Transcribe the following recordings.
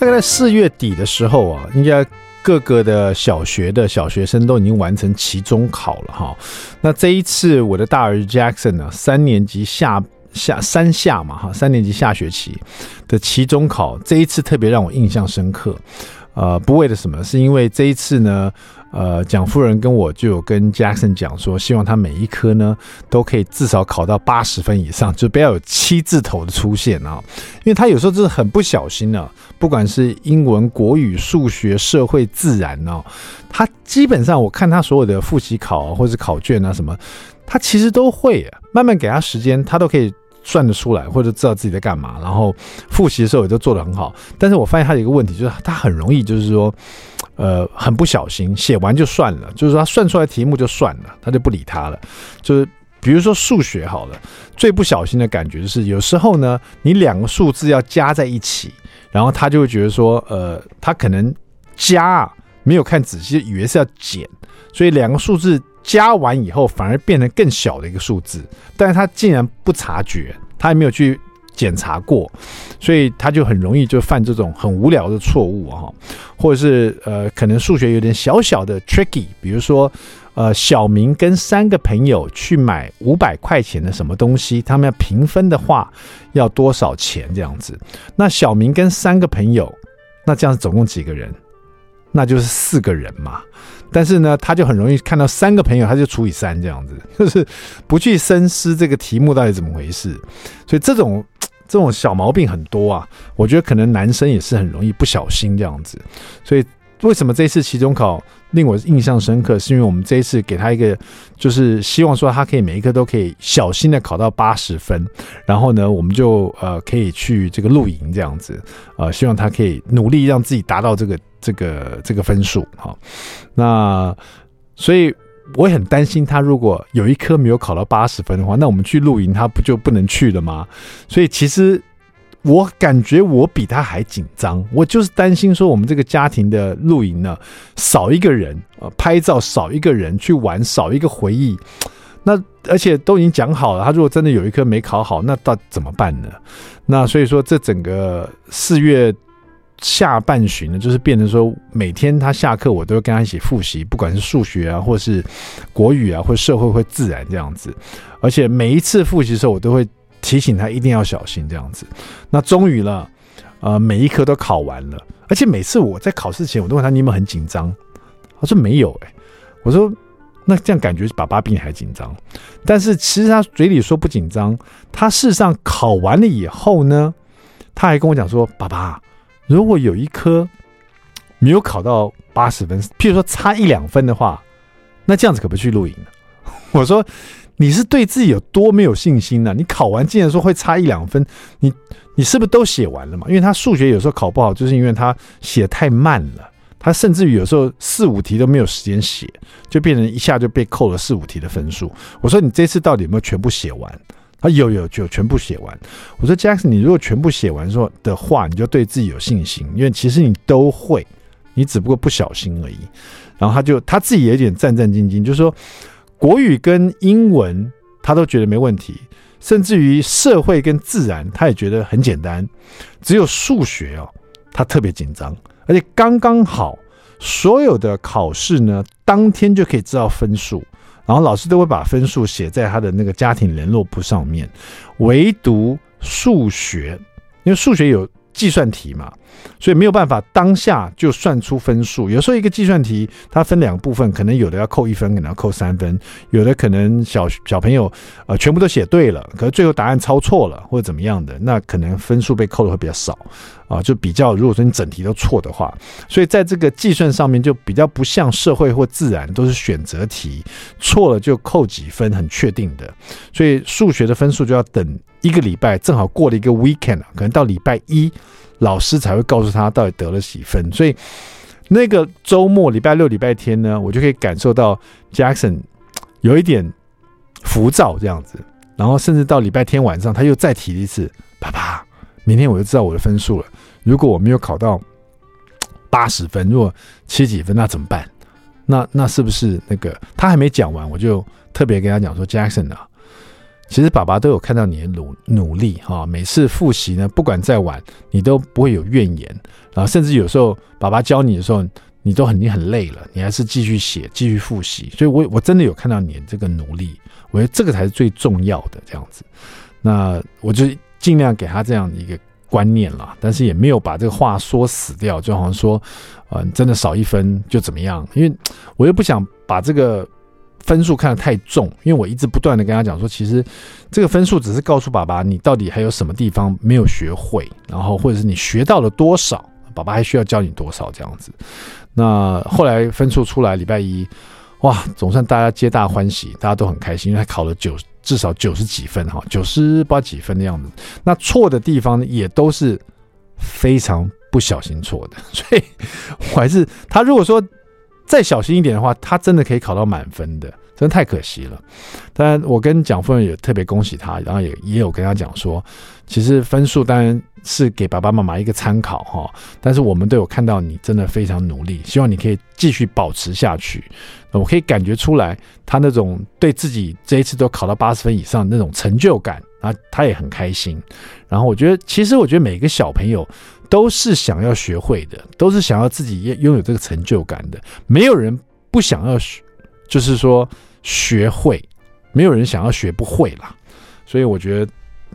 大概在四月底的时候啊，应该各个的小学的小学生都已经完成期中考了哈。那这一次我的大儿子 Jackson 呢，三年级下下三下嘛哈，三年级下学期的期中考，这一次特别让我印象深刻。呃，不为了什么，是因为这一次呢。呃，蒋夫人跟我就有跟 Jackson 讲说，希望他每一科呢都可以至少考到八十分以上，就不要有七字头的出现啊。因为他有时候就是很不小心呢、不管是英文、国语、数学、社会、自然呢、啊，他基本上我看他所有的复习考啊，或者是考卷啊什么，他其实都会。慢慢给他时间，他都可以算得出来，或者知道自己在干嘛。然后复习的时候也都做得很好。但是我发现他有一个问题，就是他很容易就是说。呃，很不小心写完就算了，就是说他算出来题目就算了，他就不理他了。就是比如说数学好了，最不小心的感觉就是有时候呢，你两个数字要加在一起，然后他就会觉得说，呃，他可能加没有看仔细，以为是要减，所以两个数字加完以后反而变成更小的一个数字，但是他竟然不察觉，他也没有去。检查过，所以他就很容易就犯这种很无聊的错误啊，或者是呃，可能数学有点小小的 tricky，比如说呃，小明跟三个朋友去买五百块钱的什么东西，他们要平分的话要多少钱这样子？那小明跟三个朋友，那这样子总共几个人？那就是四个人嘛。但是呢，他就很容易看到三个朋友，他就除以三这样子，就是不去深思这个题目到底怎么回事。所以这种。这种小毛病很多啊，我觉得可能男生也是很容易不小心这样子，所以为什么这次期中考令我印象深刻，是因为我们这一次给他一个，就是希望说他可以每一科都可以小心的考到八十分，然后呢，我们就呃可以去这个露营这样子，呃，希望他可以努力让自己达到这个这个这个分数哈，那所以。我也很担心他，如果有一科没有考到八十分的话，那我们去露营，他不就不能去了吗？所以其实我感觉我比他还紧张，我就是担心说我们这个家庭的露营呢，少一个人，呃，拍照少一个人去玩，少一个回忆。那而且都已经讲好了，他如果真的有一科没考好，那到怎么办呢？那所以说这整个四月。下半旬呢，就是变成说，每天他下课，我都会跟他一起复习，不管是数学啊，或是国语啊，或社会或自然这样子。而且每一次复习的时候，我都会提醒他一定要小心这样子。那终于了，呃，每一科都考完了。而且每次我在考试前，我都问他：“你有没有很紧张？”他说：“没有。”哎，我说：“那这样感觉爸爸比你还紧张。”但是其实他嘴里说不紧张，他事实上考完了以后呢，他还跟我讲说：“爸爸。”如果有一科没有考到八十分，譬如说差一两分的话，那这样子可不去露营呢？我说你是对自己有多没有信心呢？你考完竟然说会差一两分，你你是不是都写完了嘛？因为他数学有时候考不好，就是因为他写太慢了，他甚至于有时候四五题都没有时间写，就变成一下就被扣了四五题的分数。我说你这次到底有没有全部写完？他有有就全部写完。我说 Jackson，你如果全部写完说的话，你就对自己有信心，因为其实你都会，你只不过不小心而已。然后他就他自己也有点战战兢兢，就是说国语跟英文他都觉得没问题，甚至于社会跟自然他也觉得很简单，只有数学哦，他特别紧张，而且刚刚好所有的考试呢，当天就可以知道分数。然后老师都会把分数写在他的那个家庭联络簿上面，唯独数学，因为数学有计算题嘛，所以没有办法当下就算出分数。有时候一个计算题它分两个部分，可能有的要扣一分，可能要扣三分；有的可能小小朋友呃全部都写对了，可是最后答案抄错了或者怎么样的，那可能分数被扣的会比较少。啊，就比较，如果说你整题都错的话，所以在这个计算上面就比较不像社会或自然都是选择题，错了就扣几分，很确定的。所以数学的分数就要等一个礼拜，正好过了一个 weekend，可能到礼拜一，老师才会告诉他到底得了几分。所以那个周末礼拜六、礼拜天呢，我就可以感受到 Jackson 有一点浮躁这样子，然后甚至到礼拜天晚上，他又再提一次：“爸爸，明天我就知道我的分数了。如果我没有考到八十分，如果七几分，那怎么办？那那是不是那个他还没讲完，我就特别跟他讲说：Jackson 啊。”其实爸爸都有看到你的努努力哈，每次复习呢，不管再晚，你都不会有怨言，然后甚至有时候爸爸教你的时候，你都很你很累了，你还是继续写，继续复习。所以我我真的有看到你的这个努力，我觉得这个才是最重要的这样子。那我就尽量给他这样的一个观念了，但是也没有把这个话说死掉，就好像说，呃，真的少一分就怎么样？因为我又不想把这个。分数看得太重，因为我一直不断的跟他讲说，其实这个分数只是告诉爸爸你到底还有什么地方没有学会，然后或者是你学到了多少，爸爸还需要教你多少这样子。那后来分数出来，礼拜一，哇，总算大家皆大欢喜，大家都很开心，因为他考了九至少九十几分哈，九十八几分的样子。那错的地方也都是非常不小心错的，所以我还是他如果说。再小心一点的话，他真的可以考到满分的，真的太可惜了。当然，我跟蒋夫人也特别恭喜他，然后也也有跟他讲说，其实分数当然是给爸爸妈妈一个参考哈，但是我们都有看到你真的非常努力，希望你可以继续保持下去。我可以感觉出来，他那种对自己这一次都考到八十分以上那种成就感啊，他也很开心。然后我觉得，其实我觉得每个小朋友。都是想要学会的，都是想要自己拥有这个成就感的。没有人不想要学，就是说学会，没有人想要学不会啦。所以我觉得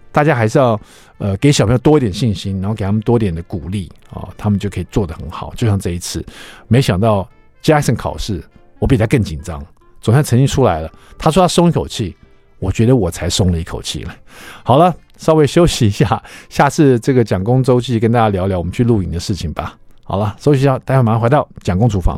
大家还是要呃给小朋友多一点信心，然后给他们多点的鼓励啊、哦，他们就可以做得很好。就像这一次，没想到 Jackson 考试我比他更紧张，总算成绩出来了。他说他松一口气，我觉得我才松了一口气了。好了。稍微休息一下，下次这个蒋公周记跟大家聊聊我们去露营的事情吧。好了，休息一下，待会马上回到蒋公厨房。